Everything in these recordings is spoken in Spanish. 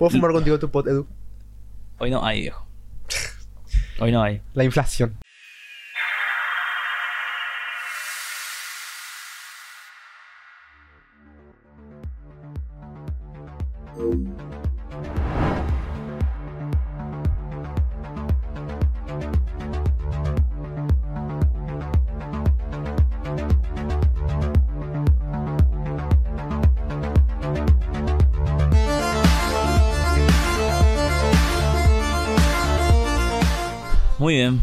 ¿Puedo fumar contigo tu pot, Edu? Hoy no hay, viejo. Hoy no hay. La inflación.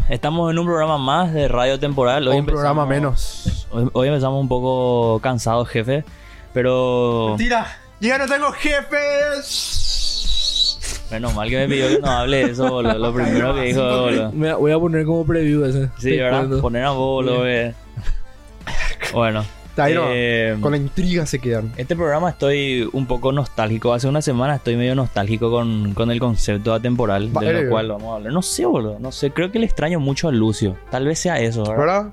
Estamos en un programa más de Radio Temporal. Hoy un programa empezamos- menos. Hoy, hoy empezamos un poco cansados, jefe. Pero Mentira. Yo ya no tengo jefes. menos mal que me pidió que no hable de eso, boludo. Lo primero que dijo, boludo. Me voy a poner como preview ese. Sí, ¿verdad? Poner a vos, boludo. que- Bueno. Ahí no, eh, Con la intriga se quedan. Este programa estoy un poco nostálgico. Hace una semana estoy medio nostálgico con, con el concepto atemporal, Va, de lo cual vamos a hablar. No sé, boludo. No sé, creo que le extraño mucho a Lucio. Tal vez sea eso, ¿verdad? ¿Verdad?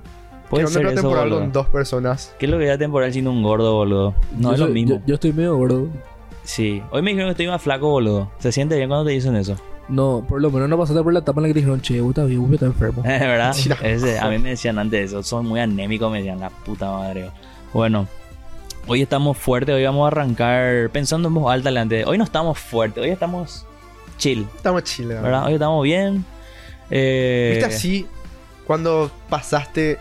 Puede ¿Qué ser eso, temporal boludo. con dos personas? ¿Qué es lo que era temporal siendo un gordo, boludo? No Yo es lo soy- mismo. Yo, yo estoy medio gordo. Sí. Hoy me dijeron que estoy más flaco, boludo. ¿Se siente bien cuando te dicen eso? No, por lo menos no pasaste por la etapa en la que te dijeron, che, vos estás bien, vos estás enfermo. ¿Verdad? Mira. Ese, a mí me decían antes eso. Son muy anémicos, me decían la puta madre. Bueno. Hoy estamos fuertes, hoy vamos a arrancar pensando en voz alta delante. Hoy no estamos fuertes, hoy estamos chill, Estamos chiles. ¿verdad? Hoy estamos bien. Eh, ¿Viste así cuando pasaste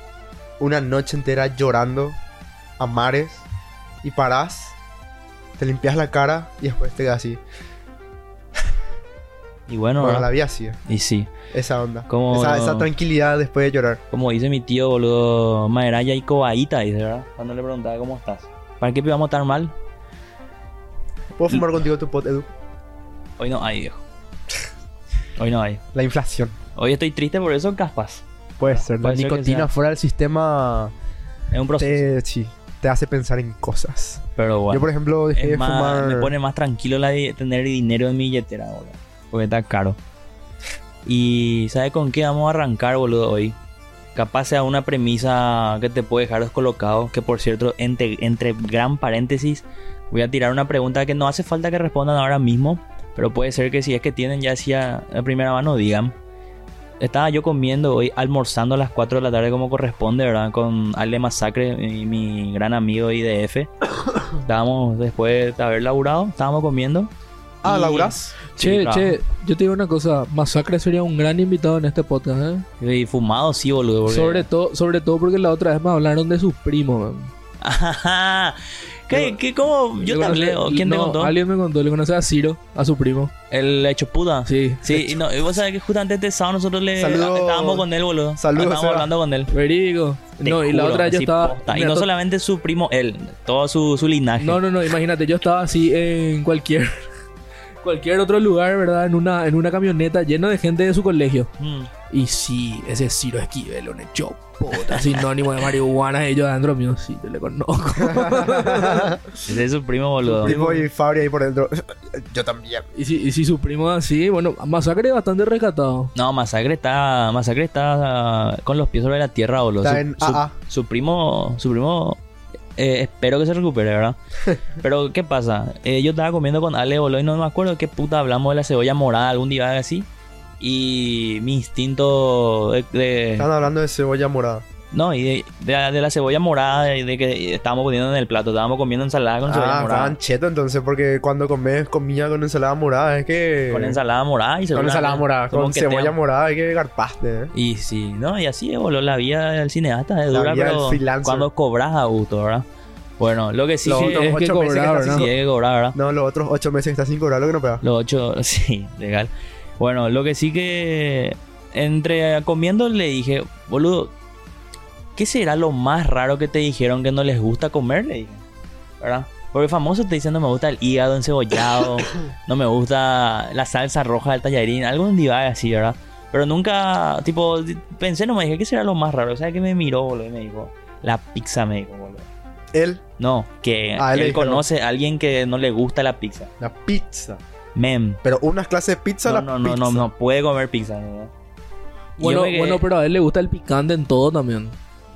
una noche entera llorando a mares y parás, te limpias la cara y después te quedas así? Y bueno, Bueno, la vida así, y sí, esa onda. Como- Esa, esa tranquilidad después de llorar. como dice mi tío, boludo, Maeraya y cobaíta, dice, ¿verdad? Cuando le preguntaba cómo estás. ¿Para qué vamos estar mal? ¿Puedo fumar contigo tu pot, Edu? Hoy no hay, viejo. Hoy no hay. La inflación. Hoy estoy triste por eso, caspas. Puede ser. La nicotina fuera del sistema Es un proceso. te, sí, te hace pensar en cosas. Pero bueno. Yo, por ejemplo, dejé Es de más, fumar. Me pone más tranquilo la de tener dinero en mi billetera, boludo. Porque está caro. Y ¿sabes con qué vamos a arrancar, boludo, hoy? Capaz sea una premisa que te puede dejar descolocado. Que por cierto, entre, entre gran paréntesis, voy a tirar una pregunta que no hace falta que respondan ahora mismo. Pero puede ser que si es que tienen ya así a, a primera mano, digan. Estaba yo comiendo hoy, almorzando a las 4 de la tarde como corresponde, ¿verdad? Con Ale Masacre, mi, mi gran amigo IDF. Estábamos, después de haber laburado, estábamos comiendo. Ah, ¿laburás? Che, Sí, che, yo te digo una cosa, Masacre sería un gran invitado en este podcast, ¿eh? Y fumado, sí, boludo. porque- Sobre todo, sobre todo porque la otra vez me hablaron de sus primos, man. Ajá. ¿Qué, qué, cómo? Yo te hablé, conoce- ¿o ¿quién te no, contó? Alguien me contó, le conoce a Ciro, a su primo. El hecho puta. Sí. Sí, y no, y vos sabés que justamente este sábado nosotros le Saludos. estábamos con él, boludo. Saludos, Estábamos Seba. hablando con él. Verídico. Te No, y la otra yo estaba. posta. Y no solamente su primo, él, todo su, su linaje. No, no, no, imagínate, yo estaba así en cualquier cualquier otro lugar, ¿verdad? En una en una camioneta lleno de gente de su colegio. Mm. Y sí, ese Ciro Esquivel, un hecho puta, sinónimo de marihuana, ellos adentro mío, sí, yo le conozco. Ese es su primo, boludo. Primo y Fabri ahí por dentro. Yo también. y si, y si su primo así, bueno, Masacre bastante rescatado. No, Masacre está, Masacre está con los pies sobre la tierra, boludo. Está Su, en su- AA. su primo, su primo, eh, espero que se recupere, ¿verdad? Pero, ¿qué pasa? Eh, yo estaba comiendo con Ale, boludo, y no me acuerdo qué puta hablamos de la cebolla morada algún día así. Y mi instinto de... de- Están hablando de cebolla morada. No, y de, de la, de la cebolla morada, y de que estábamos poniendo en el plato, estábamos comiendo ensalada con cebolla Ah, morada. estaban cheto entonces, porque cuando comes comida con ensalada morada es que. Con ensalada morada y Con ensalada morada, con cebolla morada hay que garpaste, eh. Y sí, no, y así es, boludo, la vida del cineasta es dura, pero cuando cobras a gusto, ¿verdad? Bueno, lo que sí Los que otros es que ocho meses que cobrar, ¿no? sí sin- hay que cobrar, ¿verdad? No, los otros ocho meses que estás sin cobrar lo que no pega. Los ocho, sí, legal. Bueno, lo que sí que entre comiendo le dije, boludo, ¿qué será lo más raro que te dijeron que no les gusta comer? Le dije, ¿verdad? Porque famoso te dicen no me gusta el hígado encebollado, no me gusta la salsa roja del tallarín, algún divague así, ¿verdad? Pero nunca, tipo, pensé, no me dije, ¿qué será lo más raro? O sea, que me miró, boludo, y me dijo, la pizza, me dijo, boludo. Él, No, que Ah, él conoce a alguien que no le gusta la pizza. la pizza. Mem. Pero unas clases de pizza, No, la no, no, pizza. no, no puede comer pizza. ¿no? Bueno, me bueno, pero a él le gusta el picante en todo también.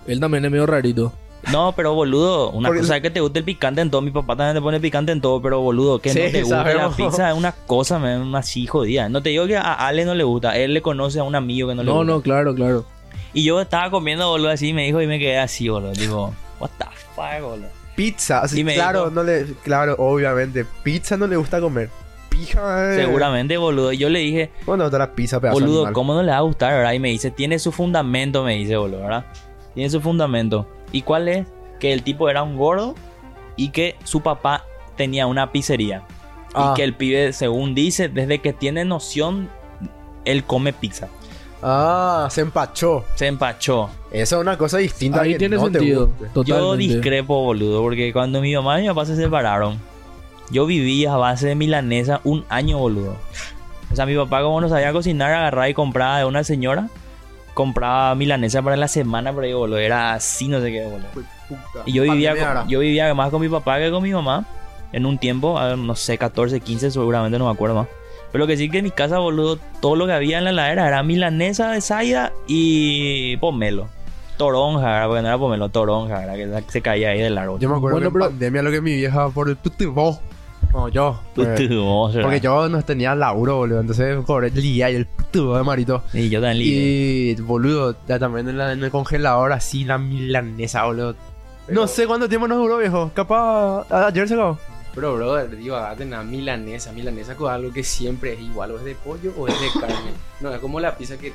Él también es medio rarito. No, pero boludo, una Porque- cosa es que te guste el picante en todo. Mi papá también te pone picante en todo, pero boludo, que Sí, no te guste la pizza es una cosa, me una así jodida. No te digo que a Ale no le gusta, él le conoce a un amigo que no le No, gusta. no, claro, claro. Y yo estaba comiendo, boludo, así y me dijo y me quedé así, boludo. Digo, what the fuck, boludo. Pizza, así, claro, dijo- no le, claro, obviamente. Pizza no le gusta comer. Pija, eh. Seguramente, boludo. Yo le dije, Bueno, otra la pizza, pedazo boludo, animal. ¿cómo no le va a gustar, verdad? Y me dice, tiene su fundamento, me dice, boludo, ¿verdad? Tiene su fundamento. ¿Y cuál es? Que el tipo era un gordo y que su papá tenía una pizzería. Ah. Y que el pibe, según dice, desde que tiene noción, él come pizza. Ah, se empachó. Se empachó. Eso es una cosa distinta. Ahí que tiene no sentido. Yo discrepo, boludo, porque cuando mi mamá y mi papá se separaron, yo vivía a base de milanesa un año, boludo. O sea, mi papá, como no sabía cocinar, agarraba y compraba de una señora, compraba milanesa para la semana, pero yo, boludo, era así, no sé qué, boludo. Puta. Y yo vivía, con- yo vivía más con mi papá que con mi mamá. En un tiempo, a no sé, 14, 15, seguramente no me acuerdo más. Pero lo que sí que en mi casa, boludo, todo lo que había en la heladera era milanesa de saida y pomelo. Toronja, ¿verdad? porque no era pomelo, toronja, ¿verdad? que se caía ahí del árbol. Yo me acuerdo Bueno, que pero- pandemia lo que mi vieja por el putibó. No, yo. ¿verdad? porque yo no tenía laburo, boludo. Entonces cobré el día y el puto de marito. Y yo también. Y, boludo, ya también en, la- en el congelador así, la milanesa, boludo. No sé cuánto tiempo nos duró, viejo. Capaz a- ayer se acabó. Pero, brother, digo, agárrate una milanesa. Milanesa con algo que siempre es igual. O es de pollo o es de carne. No, es como la pizza que...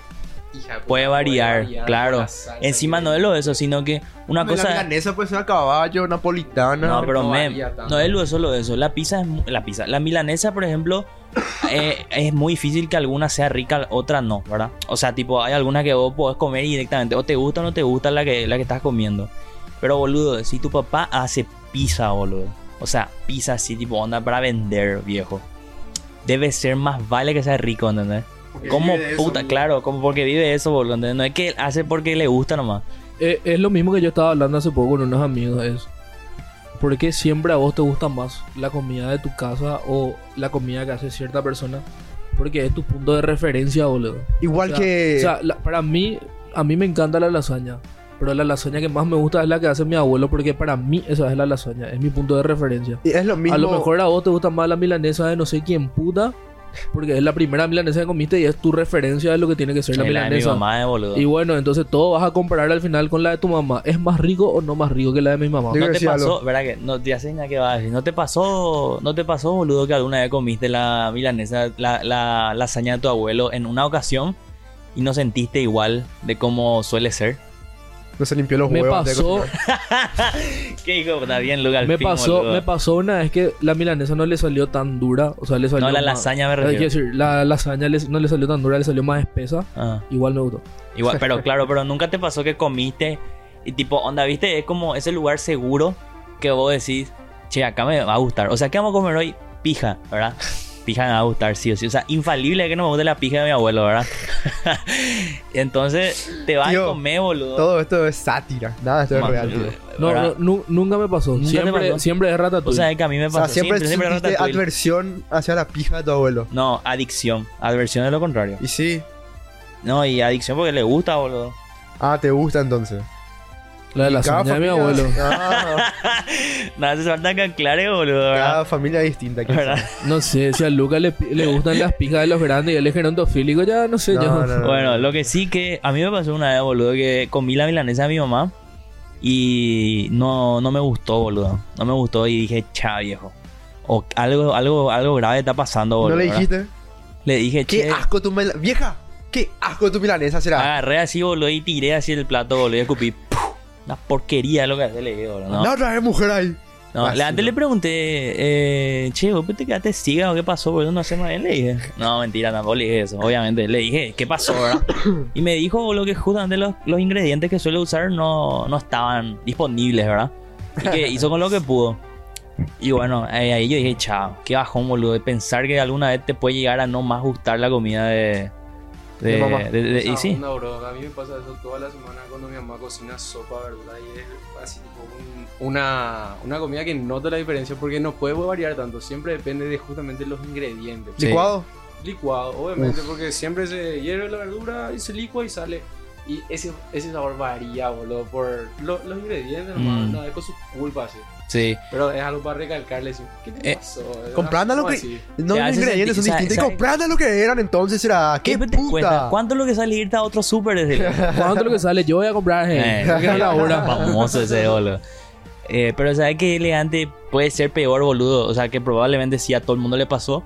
Hija, de Puede variar, claro. la Encima que- no es lo de eso, sino que una La cosa... milanesa puede ser a caballo, napolitana. No, pero no me, varía tanto. no es lo de solo eso. La pizza es la pizza. La milanesa, por ejemplo, eh, es muy difícil que alguna sea rica, otra no, ¿verdad? O sea, tipo, hay algunas que vos podés comer directamente. O te gusta o no te gusta la que, la que estás comiendo. Pero, boludo, si tu papá hace pizza, boludo. O sea, pizza así, tipo, onda para vender, viejo. Debe ser más vale que sea rico, ¿entendés? Eso, puta, claro, como porque vive eso, boludo. No es que hace porque le gusta nomás. Eh, es lo mismo que yo estaba hablando hace poco con unos amigos. Es ¿Por qué siempre a vos te gusta más la comida de tu casa o la comida que hace cierta persona? Porque es tu punto de referencia, boludo. Igual O sea, que. O sea, la- para mí, a mí me encanta la lasaña. Pero la lasaña que más me gusta es la que hace mi abuelo. Porque para mí esa es la lasaña. Es mi punto de referencia. y es lo mismo. A lo mejor a vos te gusta más la milanesa de no sé quién puta. Porque es la primera milanesa que comiste y es tu referencia de lo que tiene que ser la de mi milanesa. mamá, eh, boludo. Y bueno, entonces todo vas a comparar al final con la de tu mamá. ¿Es más rico o no más rico que la de mi mamá? ¿No te pasó, algo. verdad que no te hacen nada que va a decir? ¿No te pasó, no te pasó, boludo, que alguna vez comiste la milanesa, la, la lasaña de tu abuelo en una ocasión y no sentiste igual de cómo suele ser? No se limpió los Me huevos. pasó. ¿Qué hijo? Está bien, Luca. al me fin, pasó, boludo. me pasó una vez que la milanesa no le salió tan dura. O sea, le salió No, la más- lasaña me Hay que refiero. decir, la lasaña no le salió tan dura, le salió más espesa. Ah, Igual me gustó. igual, pero claro, pero nunca te pasó que comiste y tipo, onda, viste, es como ese lugar seguro que vos decís, che, acá me va a gustar. O sea, ¿qué vamos a comer hoy? Pija, ¿verdad? Pija me va a gustar, sí o sí. O sea, infalible que no me guste la pija de mi abuelo, ¿verdad? Entonces, te vas a comer, boludo. Todo esto es sátira. Nada, de esto es real, tío. No, nunca me pasó. ¿Nunca siempre, pasó? siempre es O ratatouille. sea, que a mí me O pasó sea, siempre, siempre, adversión hacia la pija de tu abuelo. No, adicción. Adversión es lo contrario. Y sí. No, y adicción porque le gusta, boludo. Ah, te gusta entonces. La de la cada de mi abuelo. Ah, Nada, hace falta que aclare, boludo, ¿verdad? cada familia distinta. No sé, si a Lucas le, le gustan las pijas de los grandes y él es gerontofílico, ya no sé. No, yo. no, no. Bueno, lo que sí que a mí me pasó una vez, boludo, que comí la milanesa de mi mamá y no, no me gustó, boludo. No me gustó y dije, cha, viejo. O algo, algo, algo grave está pasando, boludo. ¿No le ¿verdad? dijiste? Le dije, ¡Qué che. asco tu mela... ¡Vieja! ¡Qué asco tu milanesa será! Agarré así, boludo, y tiré así el plato, boludo, y escupí. Una porquería lo que hace, le dije, boludo. No, La otra mujer ahí. no, antes le pregunté, eh, che, vos te quedaste ciega o qué pasó, boludo, no hacemos bien, le dije. No, mentira, tampoco le dije eso, obviamente. Le dije, ¿qué pasó, verdad? Y me dijo, boludo, que justamente los, los ingredientes que suele usar no, no estaban disponibles, ¿verdad? Y que hizo con lo que pudo. Y bueno, ahí, ahí yo dije, chao, qué bajón, boludo, de pensar que alguna vez te puede llegar a no más gustar la comida de... De, De mamá. de- de- y sí, onda, bro. A mí me pasa eso toda la semana cuando mi mamá cocina sopa, ¿verdad? Y es así tipo un- una, una comida que nota la diferencia porque no puede variar tanto. Siempre depende de justamente los ingredientes. Sí. ¿Licuado? Licuado, obviamente, porque siempre se hierve la verdura y se licua y sale. Y ese, ese sabor varía, boludo, por lo- los ingredientes, Mm. nomás, no, es con su culpa, así. Sí. Pero es algo para recalcarle, así, ¿qué te Eh, pasó? comprando lo ¿Cómo que- así? No, los ingredientes son distintos. Y ¿sabe- comprando lo que eran entonces era. ¡Qué te cuesta? puta! ¿Cuánto es lo que sale irte a otro súper? Decirle. ¿Cuánto es lo que sale? Yo voy a comprar, Eh, eh. que la hora. Famoso ese boludo. Eh, pero ¿sabes qué elegante puede ser peor, boludo? O sea, que probablemente sí a todo el mundo le pasó.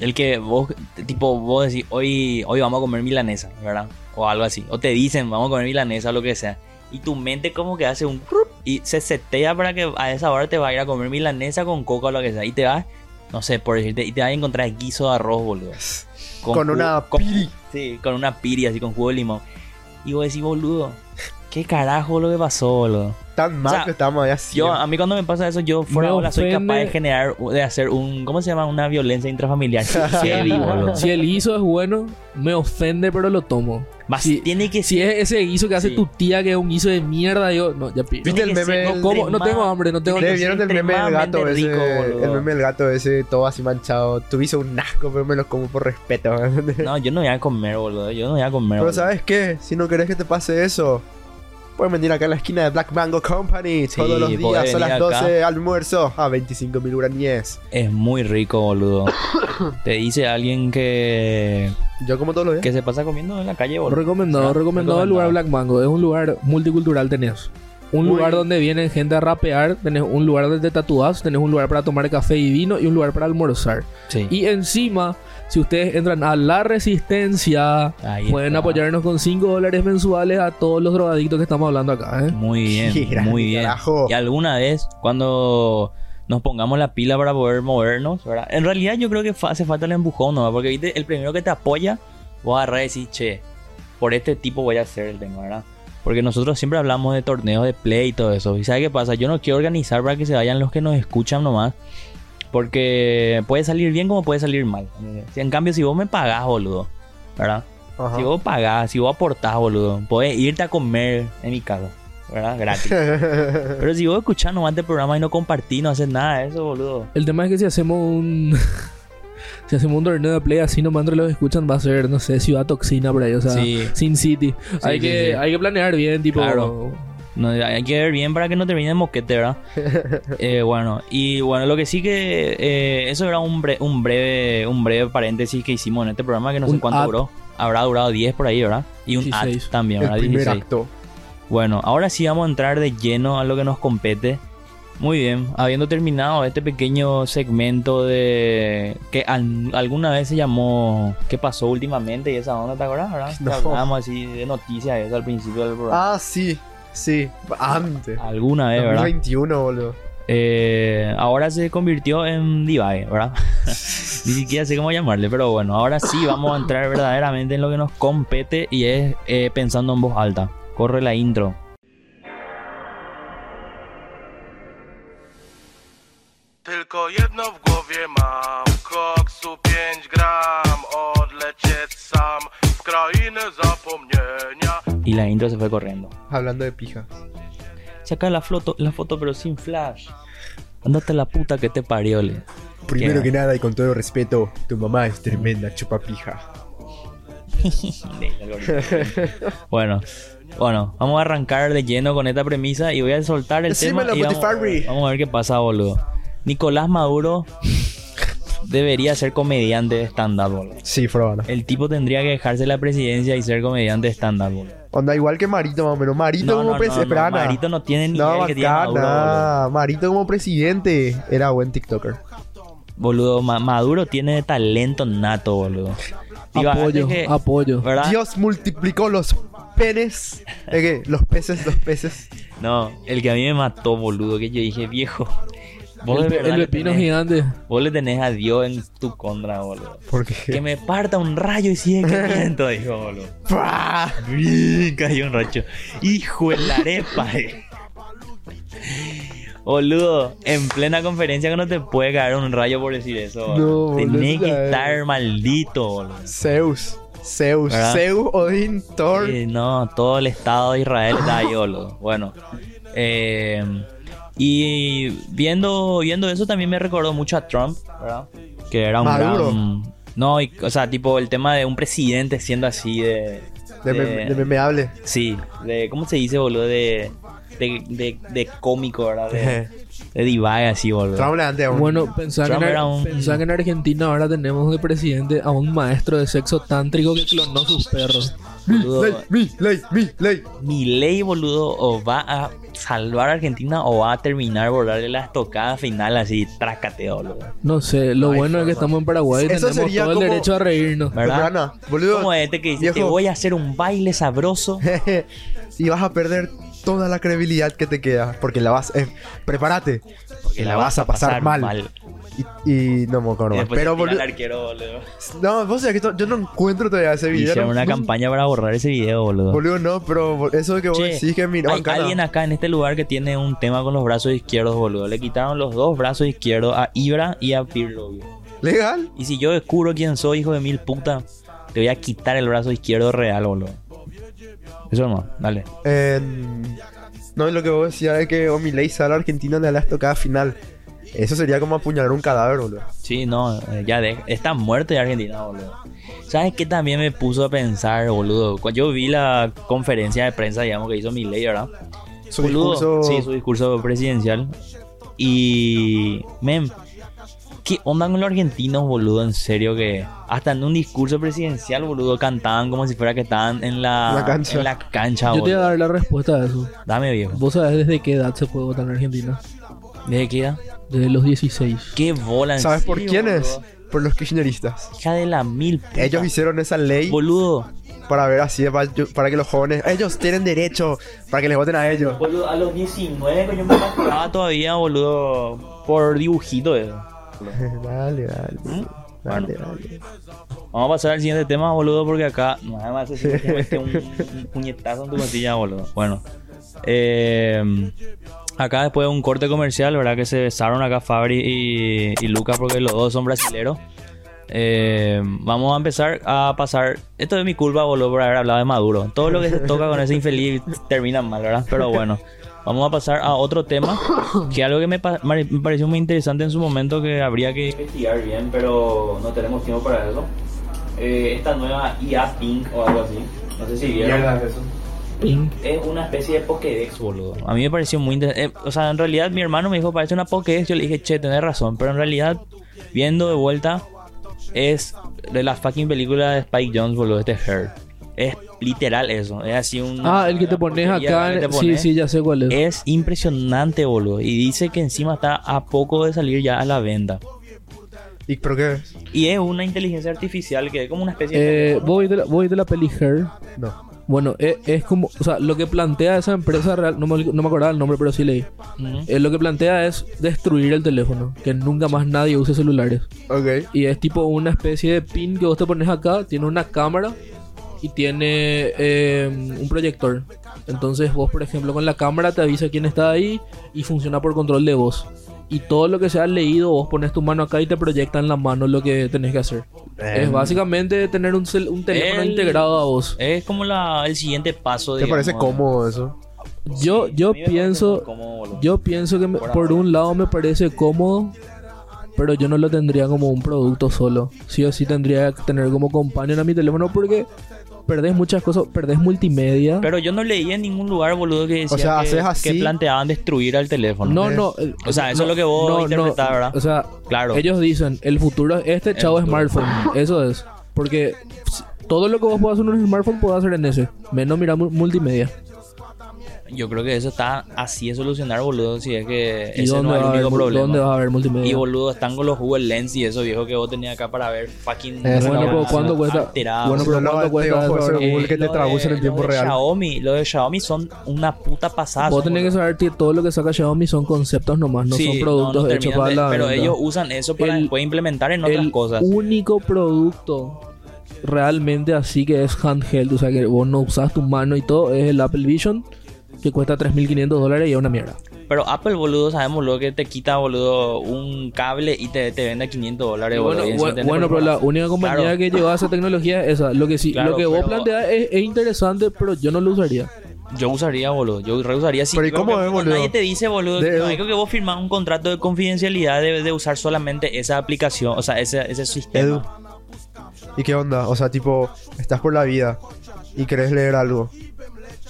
El que vos, tipo, vos decís, hoy, hoy vamos a comer milanesa, ¿verdad? O algo así. O te dicen, vamos a comer milanesa o lo que sea. Y tu mente como que hace un... Y se setea para que a esa hora te va a ir a comer milanesa con coca o lo que sea. Y te vas, no sé, por decirte, y te vas a encontrar guiso de arroz, boludo. Con ju- una con- piri. Sí, con una piri así con jugo de limón. Y vos decís, boludo, ¿qué carajo lo que pasó, boludo? Tan mal O sea, que estamos allá así. Yo, a mí cuando me pasa eso, yo fuera bola soy capaz de generar, de hacer un, ¿cómo se llama? Una violencia intrafamiliar. Boludo. Si el guiso es bueno, me ofende, pero lo tomo. Más si- tiene que Si es ese guiso que hace Sí. tu tía, que es un guiso de mierda, yo. No, ya pido. ¿Viste el meme? ser No, como, no tengo hambre, no tengo tiene ¿Le que vieron ser el meme del gato ese? boludo. el meme del gato ese todo así manchado. Tuviste un asco, pero me lo como por respeto. No, yo no voy a comer, boludo. Yo no voy a comer. Pero boludo. ¿sabes qué? Si no querés que te pase eso, puedes venir acá a la esquina de Black Mango Company Sí, todos los días a las 12 acá. almuerzo a 25 mil uraníes. Es muy rico, boludo. Te dice alguien que, Yo como todos los días. que se pasa comiendo en la calle, boludo. Recomendado, O sea, recomendado el lugar Black Mango. Es un lugar multicultural tenés. Un Muy- lugar donde vienen gente a rapear, tenés un lugar donde te tatuás, tenés un lugar para tomar café y vino y un lugar para almorzar. Sí. Y encima, si ustedes entran a la resistencia, Ahí pueden está. apoyarnos con 5 dólares mensuales a todos los drogadictos que estamos hablando acá. ¿eh? Muy bien, muy bien. carajo. Y alguna vez, cuando nos pongamos la pila para poder movernos, ¿verdad? En realidad yo creo que hace falta el empujón, ¿no? Porque ¿viste? el primero que te apoya, vos agarrás y decís, che, por este tipo voy a hacer el tema, ¿verdad? Porque nosotros siempre hablamos de torneos de play y todo eso. ¿Y sabes qué pasa? Yo no quiero organizar para que se vayan los que nos escuchan nomás. Porque puede salir bien como puede salir mal. Si en cambio, si vos me pagás, boludo, ¿verdad? Ajá. Si vos pagás, si vos aportás, boludo, podés irte a comer en mi casa, ¿verdad? Gratis. Pero si vos escuchás nomás este programa y no compartís, no haces nada de eso, boludo. El tema es que si hacemos un. si hacemos un torneo de play así nomás entre los que escuchan, va a ser, no sé, Ciudad Toxina por ahí, o sea, Sí. Sin City. hay, sí, que, sí. hay que planear bien, tipo. Claro. No, hay que ver bien para que no termine en moquete, ¿verdad? Eh, bueno, y bueno, lo que sí que eh, eso era un, bre- un breve un breve paréntesis que hicimos en este programa que no sé cuánto ad. duró. Habrá durado 10 por ahí, ¿verdad? Y un ad 16. también, El ¿verdad? primer 16. acto. Bueno, ahora sí vamos a entrar de lleno a lo que nos compete. Muy bien, habiendo terminado este pequeño segmento de que al- alguna vez se llamó ¿Qué pasó últimamente? y esa onda, ¿te acuerdas? verdad? No. Que Hablábamos así de noticias eso al principio del programa. Ah, sí. Sí. Antes. Alguna vez, ¿verdad? 2021, boludo. Eh, ahora se convirtió en Divague, ¿verdad? Ni siquiera sé cómo llamarle, pero bueno, ahora sí vamos a entrar verdaderamente en lo que nos compete y es eh, pensando en voz alta. Corre la intro. Tylko jedno w głowie mam Koksu 5 gram Odlecieć sam W krainę zapomnienia Y la intro se fue corriendo. Hablando de pijas. Saca la foto, la foto pero sin flash. Andate a la puta que te parió, le. Primero que nada y con todo respeto, tu mamá es tremenda chupapija. bueno, bueno, vamos a arrancar de lleno con esta premisa y voy a soltar el tema. y vamos, vamos a ver qué pasa, boludo. Nicolás Maduro debería ser comediante de stand-up, boludo. Sí, Frobana. El tipo tendría que dejarse la presidencia y ser comediante de stand-up, boludo. Onda igual que Marito más o menos. Marito No, como no, presidente. no, no, Marito no tiene ni No, idea que tiene Maduro. Marito como presidente era buen TikToker. Boludo, Ma- Maduro tiene talento nato, boludo. Digo, apoyo, que- apoyo. ¿verdad? Dios multiplicó los penes. ¿De qué? Los peces, los peces. No, el que a mí me mató, boludo, que yo dije, viejo. Vos, El, pepino tenés- gigante. vos le tenés a Dios en tu contra, boludo. Porque. Que me parta un rayo y sigue caliento, dijo, boludo. ¡Pah! Cayó un rayo. Hijo de la arepa, eh. Boludo, en plena conferencia que no te puede caer un rayo por decir eso. boludo. No, Tenés que estar maldito, boludo. Zeus. Zeus. ¿Verdad? Zeus, Odín, Thor. No, todo el estado de Israel está ahí, boludo. Bueno. eh, y viendo, viendo eso también me recordó mucho a Trump, ¿verdad? Que era un Maduro. gran... No, y- o sea, tipo el tema de un presidente siendo así de... De, de- de memeable. Sí, de, ¿cómo se dice, boludo? De, de, de, de cómico, ¿verdad? De, de divague así, boludo. Un- Bueno, pensá que, en, un- que en Argentina ahora tenemos de presidente a un maestro de sexo tántrico que clonó sus perros. Boludo. Ley, mi, ley, mi, ley. Mi ley, boludo, o va a salvar a Argentina o va a terminar por darle la estocada final así, trácate, boludo. No sé, lo Ay, bueno es que estamos en Paraguay y Eso tenemos sería todo el derecho a reírnos. ¿Verdad? Rana, boludo. Como este que dice, te voy a hacer un baile sabroso. y vas a perder toda la credibilidad que te queda. Porque la vas. eh, prepárate. Porque la, vas a pasar, mal. Y, y no me acuerdo más. Pero, boludo. arquero, boludo. No, vos sabés que esto- yo no encuentro todavía ese video. Hicieron no- una no- campaña para borrar ese video, boludo. Boludo, no, pero eso que vos Che, decís que mira, hay bancana. alguien acá en este lugar que tiene un tema con los brazos izquierdos, boludo. Le quitaron los dos brazos izquierdos a Ibra y a Pirlo. ¿Legal? Y si yo descubro quién soy, hijo de mil puta, te voy a quitar el brazo izquierdo real, boludo. Eso no, dale. Eh, no, lo que vos decías es que Omilei sale a Argentina de la estocada final. Eso sería como apuñalar un cadáver, boludo. Sí, no, eh, ya de, está muerto de Argentina, boludo. ¿Sabes qué también me puso a pensar, boludo? Cuando yo vi la conferencia de prensa, digamos, que hizo Milei, ¿verdad? Su Boludo, discurso. Sí, su discurso presidencial. Y. Mem, ¿qué onda con los argentinos, boludo? En serio que. Hasta en un discurso presidencial, boludo, cantaban como si fuera que estaban en la, La cancha. En la cancha, Yo te voy a dar la respuesta a eso. Dame, viejo. ¿Vos sabés desde qué edad se puede votar en Argentina? ¿Desde qué edad? Desde los 16. ¿Qué bola? ¿Sabes por quiénes? Por los kirchneristas. Hija de la mil puta. Ellos hicieron esa ley Boludo. para ver así, para, para que los jóvenes. Ellos tienen derecho para que les voten a ellos. Boludo, a los 19 que yo me calculaba todavía, boludo. Por dibujito eso. dale, dale. ¿Mm? Dale, dale. Vamos a pasar al siguiente tema, boludo, porque acá nada más así que un, un puñetazo en tu patilla, boludo. Bueno, eh, acá después de un corte comercial, ¿verdad? Que se besaron acá Fabri y, y Lucas porque los dos son brasileros. Eh, vamos a empezar a pasar. Esto es mi culpa, boludo, por haber hablado de Maduro. Todo lo que se toca con ese infeliz termina mal, ¿verdad? Pero bueno, vamos a pasar a otro tema. Que algo que me, pa- me pareció muy interesante en su momento que habría que investigar bien, pero no tenemos tiempo para eso. Eh, esta nueva IA Pink o algo así. No sé si vieron. Pink. Es una especie de Pokédex, boludo. A mí me pareció muy interesante. o sea, en realidad mi hermano me dijo, parece una Pokédex. Yo le dije, che, tenés razón. Pero en realidad, viendo de vuelta, es de la fucking película de Spike Jones, boludo, este Her. Es literal eso. Es así un. Ah, el que te pones acá. te Sí, pones. sí, ya sé cuál es. Es impresionante, boludo. Y dice que encima está a poco de salir ya a la venta. ¿Y pero qué? Y es una inteligencia artificial que es como una especie Eh, de. ¿vos viste la, vos viste la peli Her? No. Bueno, es, es como, o sea, lo que plantea esa empresa real, no me, no me acordaba el nombre, pero sí leí. Eh, lo que plantea es destruir el teléfono, que nunca más nadie use celulares. Ok. Y es tipo una especie de pin que vos te pones acá, tiene una cámara y tiene eh, un proyector. Entonces vos, por ejemplo, con la cámara te avisa quién está ahí y funciona por control de voz. Y todo lo que se ha leído, vos pones tu mano acá y te proyecta en la mano lo que tenés que hacer. Eh, Es básicamente tener un, cel- un teléfono El- integrado a vos. Es como la, el siguiente paso. ¿Te parece cómodo eso? Yo, Sí, yo pienso, cómodo, yo pienso que me- Por un lado me parece cómodo, pero yo no lo tendría como un producto solo. Sí o sí tendría que tener como companion a mi teléfono porque perdés muchas cosas, perdés multimedia. Pero yo no leí en ningún lugar, boludo, que decía sea, que, haces así- que planteaban destruir al teléfono. no, no. eh, O sea, eso no, es lo que vos no, interpretás, no, ¿verdad? O sea, Claro. ellos dicen, el futuro es este chavo futuro. smartphone. Eso es. Porque todo lo que vos puedas hacer en un smartphone, puedes hacer en ese. Menos mirar mu- multimedia. Yo creo que eso está así de solucionar, boludo, si es que ¿Y ese no es el haber, único problema. dónde vas a ver multimedia? Y boludo, están con los Google Lens y eso viejo que vos tenías acá para ver fucking Eso bueno, no, pero ¿cuánto no, cuesta? alterado. Bueno, pero ¿cuánto cuesta ojo, eso? ahora? Google que te traduce en de- tiempo real. Xiaomi, lo de Xiaomi son una puta pasada. Vos tenés que saber que todo lo que saca Xiaomi son conceptos nomás, no Sí, son productos no, no hechos para de- la Pero venta. ellos usan eso para El- después implementar en otras el cosas. único producto realmente así que es handheld, o sea que vos no usas tu mano y todo, es el Apple Vision, que cuesta 3.500 dólares y es una mierda. Pero Apple, boludo, sabemos lo que te quita, boludo, un cable y te, te vende a 500 dólares, boludo. bueno, bueno, pero la única compañía Claro. que lleva esa tecnología es esa. Lo que sí, Claro, lo que vos pero- planteas es, es interesante, pero yo no lo usaría. Yo usaría, boludo. Yo reusaría si Pero ¿y cómo es, boludo? Nadie te dice, boludo. De- no, creo que vos firmás un contrato de confidencialidad de, de usar solamente esa aplicación, o sea, ese, ese sistema. Edu. ¿Y qué onda? O sea, tipo, estás por la vida y querés leer algo.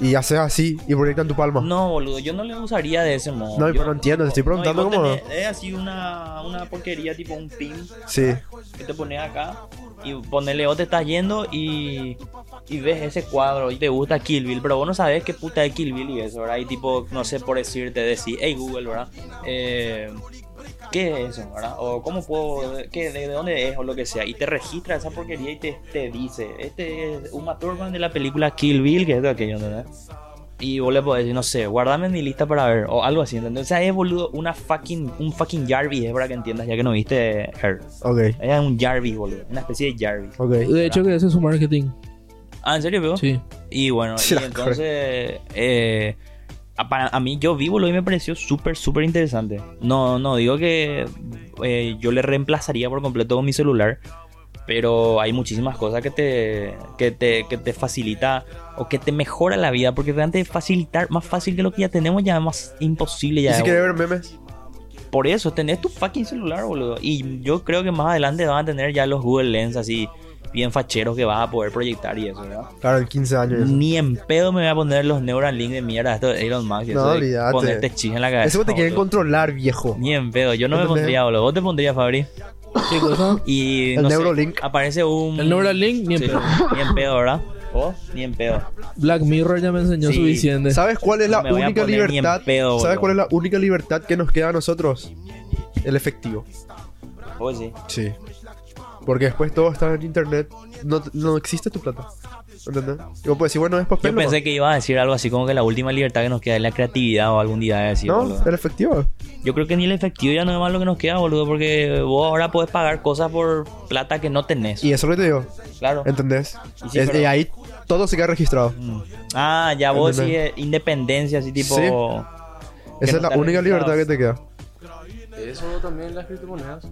Y haces así y proyecta en tu palma. No, boludo, yo no le usaría de ese modo. No, Yo- pero no entiendo, te estoy preguntando no, cómo. tenés- Es así una, una porquería tipo un pin Sí. que te pones acá y ponele o te estás yendo y, y ves ese cuadro y te gusta Kill Bill, pero vos no sabes qué puta es Kill Bill y eso, ¿verdad? Y tipo, no sé por decirte, decir, hey Google, ¿verdad? Eh, ¿Qué es eso, verdad? O cómo puedo, qué, de, de dónde es o lo que sea. Y te registra esa porquería y te, te dice, este es Uma Thurman de la película Kill Bill, que es de aquello, ¿entendés? Y vos le podés decir, no sé, guardame en mi lista para ver, o algo así, ¿entendés? O sea, es boludo, una fucking, un fucking Jarvis, es para que entiendas, ya que no viste Her. Ok. Es un Jarvis, boludo. Una especie de Jarvis. Ok. De hecho, que ese es su marketing. Ah, ¿en serio, veo? Sí. Y bueno, Sí, y la entonces... Eh, para- a mí, yo vi, boludo, y me pareció súper, súper interesante. No, no digo que eh, yo le reemplazaría por completo con mi celular. Pero hay muchísimas cosas que te, que te, que te facilita o que te mejora la vida. Porque realmente facilitar más fácil que lo que ya tenemos ya es más imposible. ¿Y Ya si es, quieres ver memes? por eso, tenés tu fucking celular, boludo. Y yo creo que más adelante van a tener ya los Google Lens así, bien facheros que vas a poder proyectar y eso, ¿verdad? Claro, en 15 años. eso. Ni en pedo me voy a poner los Neuralink de mierda, esto de Elon Musk. y No, eso de. Ponerte chis en la cabeza. Eso te quieren boludo. controlar, viejo. Ni en pedo, yo no me pondría, boludo. ¿Vos te pondrías, Fabri? ¿Qué cosa? Y. El no sé, Neuralink. aparece un. El Neuralink, ni en Sí, pedo. Ni en pedo, ¿verdad? ¿Vos? Ni en pedo. Black Mirror ya me enseñó Sí. suficiente. ¿Sabes cuál es No la única poner ni en libertad? pedo, ¿Sabes boludo. cuál es la única libertad que nos queda a nosotros? El efectivo. Vos sí. Porque después todo está en internet. No, no existe tu plata. ¿Entendés? Y vos puedes decir, bueno, es papel. Yo pensé que iba a decir algo así como que la última libertad que nos queda es la creatividad o algún día decir, No, boludo. el efectivo. Yo creo que ni el efectivo ya no es más lo que nos queda, boludo, porque vos ahora podés pagar cosas por plata que no tenés. Y eso es lo que te digo. Claro. ¿Entendés? Y sí, Es- pero- Y ahí todo se queda registrado. Mm. Ah, ya vos sí, eh, independencia, así tipo... Sí. Esa no es la única libertad que te queda. Eso también las criptomonedas.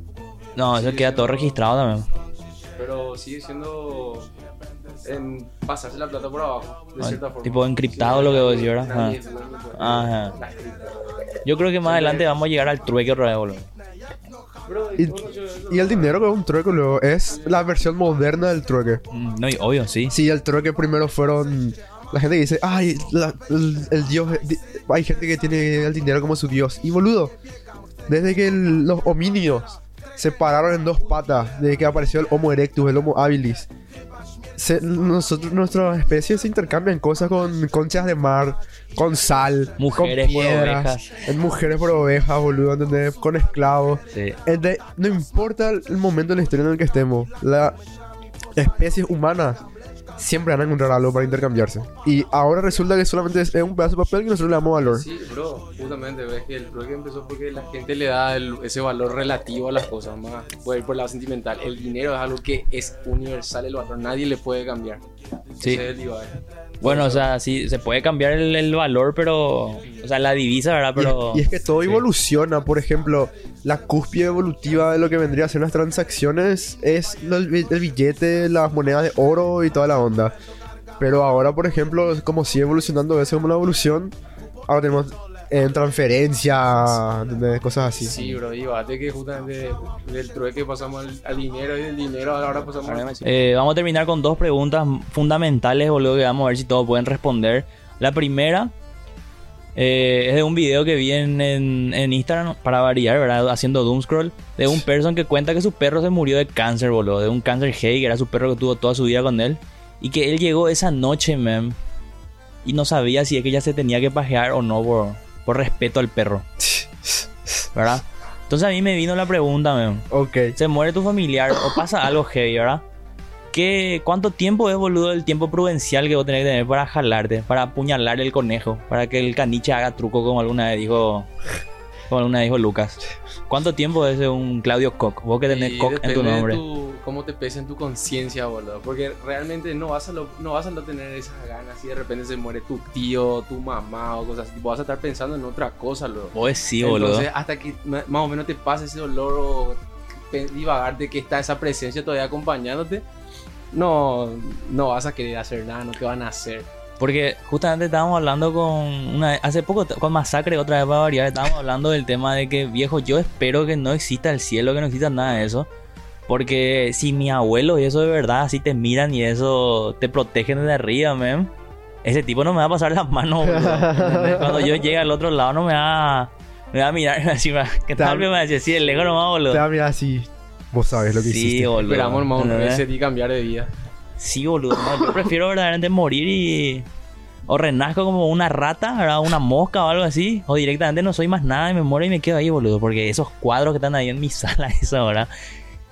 No, eso queda todo registrado también. Pero sigue siendo en pasarse la plata por abajo, de Ah, cierta forma. tipo encriptado lo que vos decís, ¿verdad? Nadie- Ajá. Yo creo que más adelante vamos a llegar al trueque otra vez, boludo. Y, el dinero que es un trueque luego es la versión moderna del trueque. Mm, No, y obvio, sí. Sí, el trueque primero fueron. La gente que dice, ay, la- el, el dios. di- Hay gente que tiene el dinero como su dios. Y boludo, desde que el- los homínidos se pararon en dos patas, desde que apareció el Homo erectus, el Homo habilis, se- nosotros, nuestras especies se intercambian cosas con conchas de mar, con sal, Mujeres con piedras, ovejas. en mujeres por ovejas, boludo, ¿entendés? Con esclavos. Sí. No importa el momento en la historia en el que estemos, las especies humanas siempre van a encontrar algo para intercambiarse. Y ahora resulta que solamente es, un pedazo de papel que nosotros le damos valor. Sí, bro, justamente ves que el trueque empezó porque la gente le da el- ese valor relativo a las cosas, más puede ir por el lado sentimental. El dinero es algo que es universal, el valor nadie le puede cambiar. Sí. Ese es el divide. Bueno, o sea, sí, se puede cambiar el, el valor, pero... O sea, la divisa, ¿verdad? Y es- Pero... Y, es, que todo Sí. evoluciona. Por ejemplo, la cúspide evolutiva de lo que vendría a ser las transacciones es el, bi- el billete, las monedas de oro y toda la onda. Pero ahora, por ejemplo, es como sigue evolucionando eso como la evolución. Ahora tenemos en transferencia, ¿entendés? cosas así. Sí, bro, y bate que justamente del trueque pasamos al, al dinero y del dinero ahora pasamos al... Eh, vamos a terminar con dos preguntas fundamentales, boludo, que vamos a ver si todos pueden responder. La primera eh, es de un video que vi en, en- en Instagram, para variar, ¿verdad? Haciendo doomscroll, de un person que cuenta que su perro se murió de cáncer, boludo, de un cáncer heavy, que era su perro que tuvo toda su vida con él, y que él llegó esa noche, man, y no sabía si es que ya se tenía que pajear o no por, por respeto al perro, ¿verdad? Entonces a mí me vino la pregunta, man Ok. se muere tu familiar o pasa algo heavy, ¿verdad? ¿Qué, ¿Cuánto tiempo es, boludo, el tiempo prudencial que vos tenés que tener para jalarte, para apuñalar el conejo, para que el caniche haga truco como alguna vez dijo, como vez dijo Lucas? ¿Cuánto tiempo es un Claudio Koch? Vos que tenés Y Koch en tu de nombre. tu- cómo te pesa en tu conciencia, boludo. Porque realmente no vas, a lo- no vas a lo tener esas ganas y de repente se muere tu tío, tu mamá o cosas así. Vas a estar pensando en otra cosa, luego. Vos sí, boludo. Entonces, hasta que más o menos te pase ese dolor o divagar de que está esa presencia todavía acompañándote, no, no vas a querer hacer nada, no te van a hacer. Porque justamente estábamos hablando con una hace poco con Masacre, otra vez para variar, estábamos hablando del tema de que viejo, yo espero que no exista el cielo, que no exista nada de eso. Porque si mi abuelo y eso de verdad así te miran y eso te protegen desde arriba, man. Ese tipo no me va a pasar las manos, boludo. ¿entendés? Cuando yo llegue al otro lado no me va, me va a mirar así, me va- ¿qué tal? Me va a decir, sí, el ego nomás, Te boludo. va a mirar así. Vos sabes lo que Sí, hiciste. boludo. Esperamos, hermano, ese y cambiar de vida. Sí, boludo. no, yo prefiero verdaderamente morir y. O renazco como una rata, ¿verdad? Una mosca o algo así. O directamente no soy más nada y me muero y me quedo ahí, boludo. Porque esos cuadros que están ahí en mi sala, esa hora.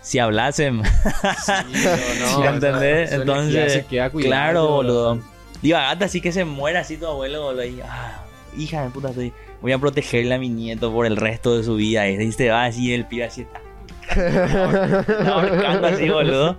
Si hablasen. no, ¿Entendés? esa- esa energía Entonces, se queda cuidando, claro, boludo. Digo, gata así que se muera así tu abuelo, boludo. Y, ah, hija de puta, estoy. Voy a protegerle a mi nieto por el resto de su vida. Y se va así, el pibe así está. Está ahorcando así, boludo.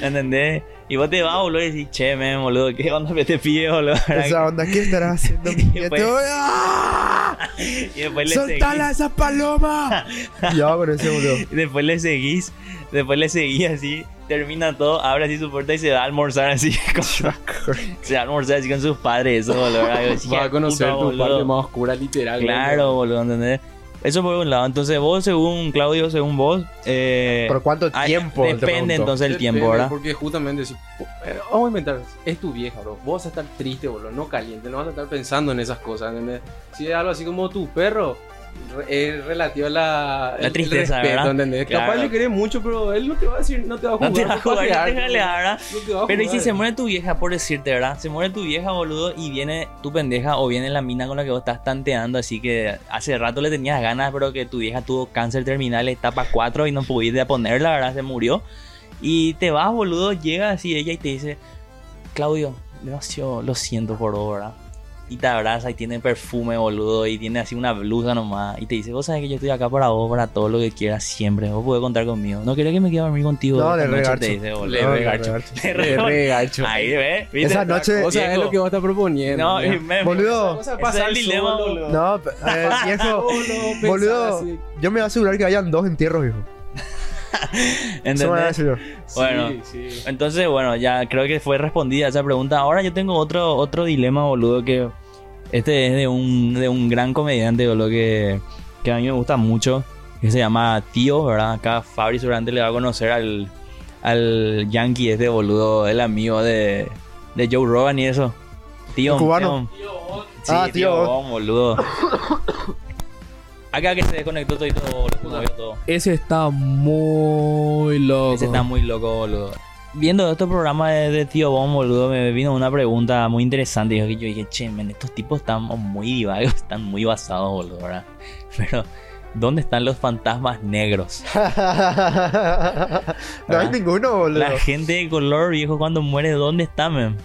¿Entendés? Y vos te vas, boludo, y decís, che, men, boludo, ¿qué onda que te pide, boludo? Esa onda, ¿qué estarás haciendo Y después- nieto? ¡Ah! Y después le ¡Soltala seguís. esa paloma! y ya con ese boludo. y Después le seguís. Después le seguís así. Termina todo, abre así su puerta y se va a almorzar así. con- se va a almorzar así con sus padres, eso, boludo. Vas a conocer puta, tu boludo. parte más oscura, literal. Claro, boludo, ¿entendés? Eso por un lado. Entonces vos, según Claudio, según vos... Eh, ¿Por cuánto tiempo? Depende entonces el tiempo, ¿verdad? Porque justamente, si, eh, vamos a inventar, es tu vieja, bro. Vos vas a estar triste, boludo, no caliente, no vas a estar pensando en esas cosas, ¿entendés? Si es algo así como tu perro, es relativo a la, tristeza, el respeto, ¿verdad? ¿entendés? Claro. Capaz le querés mucho, pero él no te va a decir, no te va a jugar. No te va a jugar, no te Pero y si se muere tu vieja, por decirte, ¿verdad? Se muere tu vieja, boludo, y viene tu pendeja o viene la mina con la que vos estás tanteando, así que hace rato le tenías ganas, pero que tu vieja tuvo cáncer terminal etapa 4 y no pudiste ponerla, ¿verdad? Se murió. Y te vas, boludo, llega así ella y te dice, Claudio, demasiado, lo siento por vos, ¿verdad? Y te abraza y tiene perfume, boludo, y tiene así una blusa nomás. Y te dice, vos sabés que yo estoy acá para vos, para todo lo que quieras, siempre. Vos podés contar conmigo. No querés que me quede a dormir contigo. No, esta le noche", regarcho. te dice. Le No, regarcho. Le Le regarcho. regacho. Ahí, ¿ves? ¿Viste? Esa noche- O sea, es lo que vos estás proponiendo. No, y me- Boludo. Vamos a Ese pasar es el dilema, boludo. No, eh, Boludo, yo me voy a asegurar que hayan dos entierros, viejo. ¿Entendés? Bueno. Sí, sí. Entonces, bueno, ya creo que fue respondida esa pregunta. Ahora yo tengo otro, otro dilema, boludo, que este es de un, de un gran comediante, boludo, que, que a mí me gusta mucho, que se llama Tío, ¿verdad? Acá Fabri seguramente le va a conocer al, al Yankee este, boludo, el amigo de, de Joe Rogan y eso. Tío, ¿El cubano? Tío. Sí, Ah, tío, Tío. Bon, boludo. Acá que se desconectó todo y todo, boludo, movió todo. Ese está muy loco. Ese está muy loco, boludo. Viendo estos programas de, de Tío Bon, boludo, me vino una pregunta muy interesante. Yo, yo dije, che, men, estos tipos están muy divagos, están muy basados, boludo, ¿verdad? Pero, ¿dónde están los fantasmas negros? no hay ninguno, boludo. La gente de color, viejo, cuando muere, ¿dónde está, men?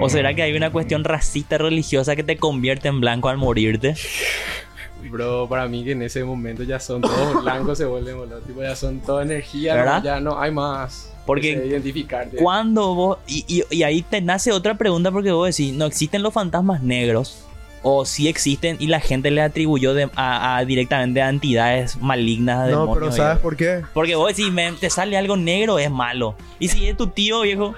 ¿O será que hay una cuestión racista religiosa que te convierte en blanco al morirte? Bro, para mí que en ese momento ya son todos blancos, se vuelven, boludo. Tipo, ya son toda energía, ya no hay más. Porque identificarte. Cuando vos. Y, y- y ahí te nace otra pregunta porque vos decís, ¿no existen los fantasmas negros? O sí existen y la gente le atribuyó de- a, a directamente a entidades malignas de No, pero ¿sabes por qué? Porque vos decís, "Men, te sale algo negro, es malo. Y si es tu tío viejo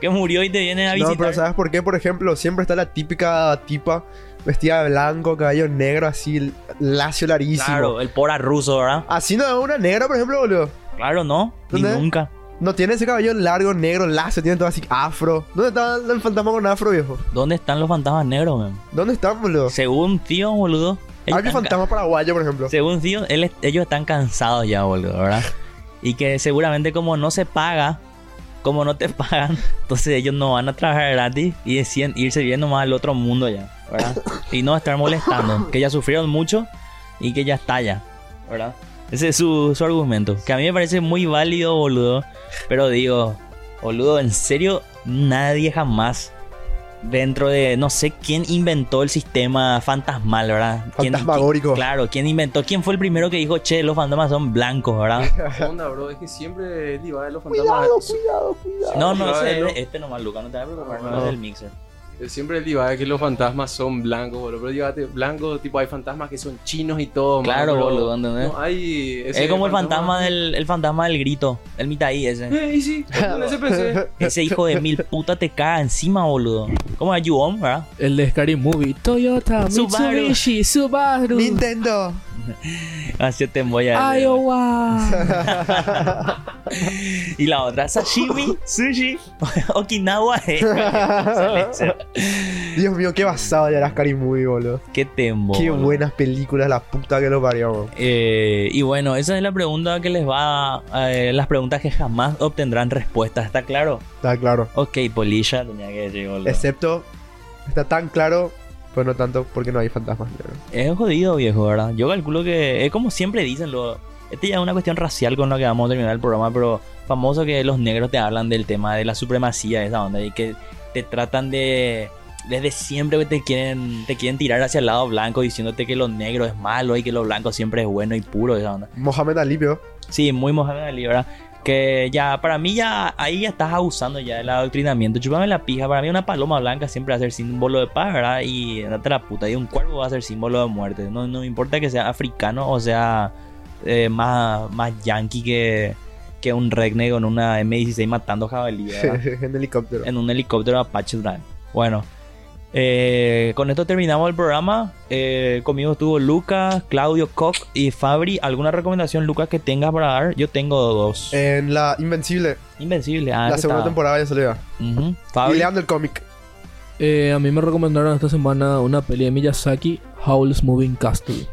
que murió y te viene a visitar. No, pero ¿sabes por qué? Por ejemplo, siempre está la típica tipa vestida de blanco, cabello negro, así, lacio larguísimo. Claro, el pora ruso, ¿verdad? Así no es una negra, por ejemplo, boludo. Claro, no, ni ¿Dónde? nunca. No tiene ese cabello largo, negro, lacio, tiene todo así afro. ¿Dónde está el fantasma con afro, viejo? ¿Dónde están los fantasmas negros, men? ¿Dónde están, boludo? Según tío, boludo. Hay un fantasma paraguayo, por ejemplo. Según tío, él- ellos están cansados ya, boludo, ¿verdad? Y que seguramente como no se paga, como no te pagan, entonces ellos no van a trabajar gratis y deciden irse bien nomás al otro mundo ya, ¿verdad? Y no estar molestando, que ya sufrieron mucho y que ya está ya, ¿verdad? Ese es su, su argumento, que a mí me parece muy válido, boludo, pero digo, boludo, en serio, nadie jamás dentro de, no sé quién inventó el sistema fantasmal, ¿verdad? ¿Quién- Fantasmagórico. Claro, ¿quién inventó? ¿Quién fue el primero que dijo, che, los fantasmas son blancos, ¿verdad? onda, bro? Es que siempre diva de los fantasmas. cuidado, cuidado. No, no, ese ¿no? es este nomás, Luca, no te vas a preocupar, no, No. es el mixer. Siempre el diva de que los fantasmas son blancos, bro. Pero llévate blanco, tipo, hay fantasmas que son chinos y todo. Claro, mano, boludo, ¿entendés? No hay. ese Es como el fantasma del, el fantasma del grito, el mitaí ese. Eh, y sí, ese pensé. Ese hijo de mil puta te caga encima, boludo. ¿Cómo es Yuon, verdad? El de Scary Movie. Toyota, Subaru. Mitsubishi, Subaru. Nintendo. Así te voy a Iowa. Y la otra, sashimi, sushi, Okinawa. eh. Dios mío, qué basado ya las Movie, boludo. Qué tembo. Qué boludo. buenas películas, la puta que lo parió. Eh, y bueno, esa es la pregunta que les va. eh, las preguntas que jamás obtendrán respuesta, ¿está claro? Está claro. Ok, Polilla tenía que decir, boludo. Excepto, está tan claro, pero no tanto porque no hay fantasmas. negros. Es jodido, viejo, ¿verdad? Yo calculo que es como siempre dicen, lo, este ya es una cuestión racial con la que vamos a terminar el programa, pero famoso que los negros te hablan del tema de la supremacía de esa onda y que te tratan de desde siempre que te quieren te quieren tirar hacia el lado blanco diciéndote que lo negro es malo y que lo blanco siempre es bueno y puro esa onda. Mohamed Ali, vio. Sí, muy Mohamed Ali, ¿verdad? Que ya, para mí ya, ahí ya estás abusando ya del adoctrinamiento. Chupame la pija, para mí una paloma blanca siempre va a ser símbolo de paz, ¿verdad? Y date la puta, y un cuervo va a ser símbolo de muerte. No, no importa que sea africano o sea eh, más, más yankee que, que un redneck con una M16 matando jabalí, ¿verdad? en helicóptero. en un helicóptero Apache Drive. Bueno, eh, con esto terminamos el programa. Eh, conmigo estuvo Lucas, Claudio, Koch y Fabri. ¿Alguna recomendación, Lucas, que tengas para dar? Yo tengo dos. En la Invencible, Invencible. Ah, la segunda está. temporada ya salió. Fabri. leando el cómic. Eh, a mí me recomendaron esta semana una peli de Miyazaki, Howl's Moving Castle.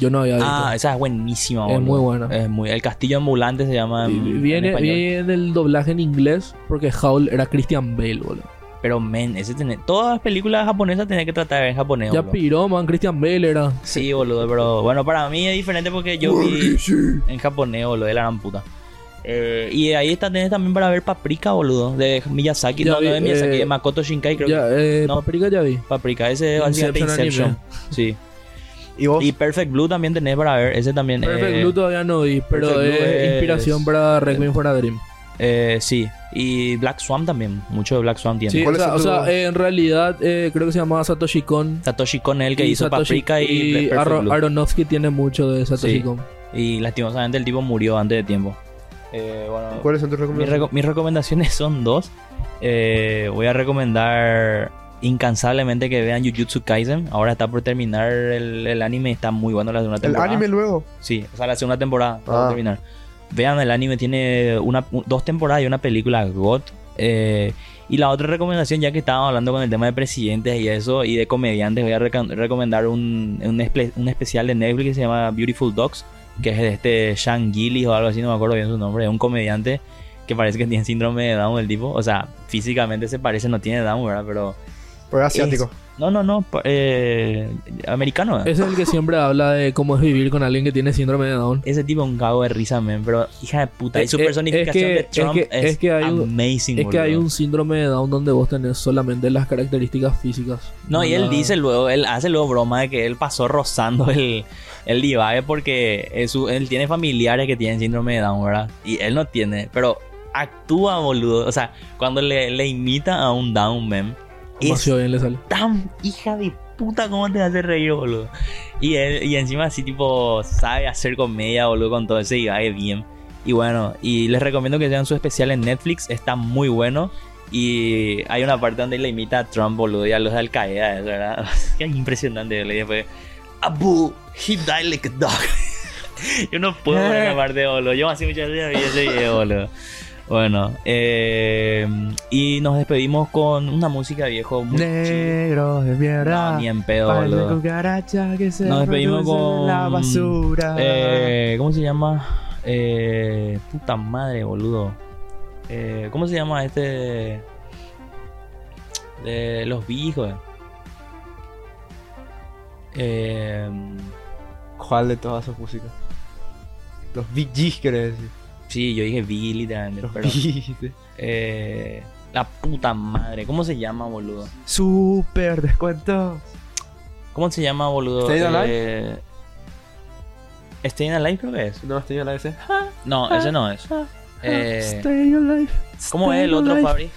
Yo no había visto. Ah, esa es buenísima. Es boludo. muy buena. Es muy, el castillo ambulante se llama. en- Y- en viene, español. viene el doblaje en inglés porque Howl era Christian Bale, boludo. Pero, men, ese tiene, todas las películas japonesas tienen que tratar en japonés. Ya boludo. piró, man, Christian Bale era. Sí, boludo, pero bueno, para mí es diferente porque yo vi en japonés, boludo, de la gran puta. Eh, y ahí está tenés también para ver Paprika, boludo, de Miyazaki. Ya no, vi, no de Miyazaki, eh, de Makoto Shinkai, creo Ya, que. eh, No. Paprika ya vi. Paprika, ese es Inception Inception. Sí. Y vos, Y Perfect Blue también tenés para ver, ese también. Perfect eh, Blue todavía no vi, pero Perfect Blue es es- inspiración para Requiem for a Dream. eh, sí. Y Black Swan también, mucho de Black Swan tiene. Sí, ¿Cuál o es sea, tu- o sea, eh, en realidad eh, creo que se llamaba Satoshi Kon. Satoshi Kon es el que Y hizo Satoshi- Paprika y, y Aro-. Aronofsky tiene mucho de Satoshi Sí. Kon. Y lastimosamente el tipo murió antes de tiempo. Eh, bueno, ¿cuáles son tus Mis, recomendaciones? reco- mis recomendaciones son dos. Eh, voy a recomendar incansablemente que vean Jujutsu Kaisen. Ahora está por terminar el, el anime. Está muy bueno la segunda el temporada. anime luego. Sí, o sea, la segunda temporada está por Ah. terminar. Vean el anime. Tiene una, un- dos temporadas y una película GOT. Eh, y la otra recomendación, ya que estábamos hablando con el tema de presidentes y eso, y de comediantes, voy a recomendar un, un, espe- un especial de Netflix que se llama Beautiful Dogs, que es de este Sean Gillis o algo así, no me acuerdo bien su nombre, es un comediante que parece que tiene síndrome de Down el tipo, o sea, físicamente se parece, no tiene Down, ¿verdad? Pero... Es asiático. No, no, no, eh, americano. ¿eh? Ese es el que siempre habla de cómo es vivir con alguien que tiene síndrome de Down. Ese tipo es un cago de risa, men, pero hija de puta. Y Es- su es- personificación es que- de es Trump que- es, es que hay un- amazing, Es que hay un síndrome de Down donde vos tenés solamente las características físicas. No, y él dice luego, él hace luego broma de que él pasó rozando el, el divague porque es su- él tiene familiares que tienen síndrome de Down, ¿verdad? Y él no tiene, pero actúa, boludo. O sea, cuando le, le imita a un Down, men, es Demasiado bien le sale. tan hija de puta como te hace reír, boludo. Y él, y encima así tipo sabe hacer comedia, boludo, con todo ese divague bien. Y bueno, y les recomiendo que vean su especial en Netflix, está muy bueno. Y hay una parte donde le imita a Trump, boludo, y a los de Al Qaeda, ¿verdad? Qué impresionante, le después. Abu, he died like a dog. Yo no puedo ver esa parte, boludo. Yo así muchas veces vi ese video, boludo. Bueno, eh, y nos despedimos con una música viejo muy. Negro de mierda. No, ni en pedo, boludo. cucaracha que se Nos despedimos con la basura. Eh, ¿Cómo se llama? Eh, puta madre, boludo. Eh, ¿Cómo se llama este? De los viejos. Eh, ¿Cuál de todas sus músicas? Los Big G's, querés decir. Sí, yo dije Biggie literalmente. Los Pero, eh, la puta madre. ¿Cómo se llama, boludo? Super descuento. ¿Cómo se llama, boludo? Staying Eh, Staying Alive creo que es. No, estoy en la S. No, ese no es. Eh, Stay alive. ¿Cómo es el otro, alive. Fabri?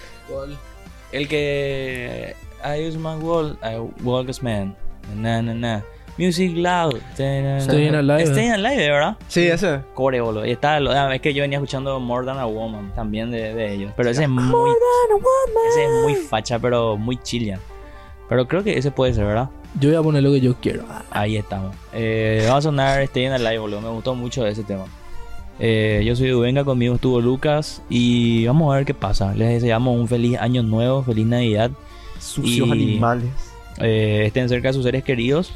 El que. I use my wall, I walk as man. Na, na, na. Music loud. Staying Alive. Staying Alive, ¿verdad? Sí, ese. Core, boludo. Y está, lo- ah, es que yo venía escuchando More Than a Woman también de, de ellos. Pero ese es muy. Ese es muy facha, pero muy chillian. Pero creo que ese puede ser, ¿verdad? Yo voy a poner lo que yo quiero. Ahí estamos. Eh, vamos a sonar Stay in the Live, boludo. Me gustó mucho ese tema. Eh, yo soy Duvenga, conmigo estuvo Lucas. Y vamos a ver qué pasa. Les deseamos un feliz año nuevo, feliz Navidad. Sucios Y- animales. Eh, estén cerca de sus seres queridos.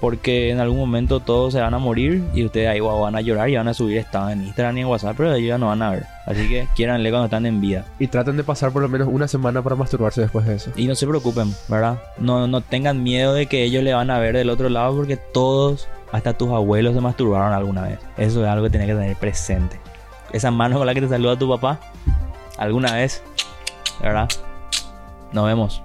Porque en algún momento todos se van a morir. Y ustedes ahí van a llorar y van a subir estados en Instagram y en WhatsApp. Pero ellos ya no van a ver. Así que quiéranle cuando están en vida. Y traten de pasar por lo menos una semana para masturbarse después de eso. Y no se preocupen, ¿verdad? No, no tengan miedo de que ellos le van a ver del otro lado porque todos, hasta tus abuelos, se masturbaron alguna vez. Eso es algo que tienes que tener presente. Esa mano con la que te saluda tu papá, alguna vez, ¿verdad? Nos vemos.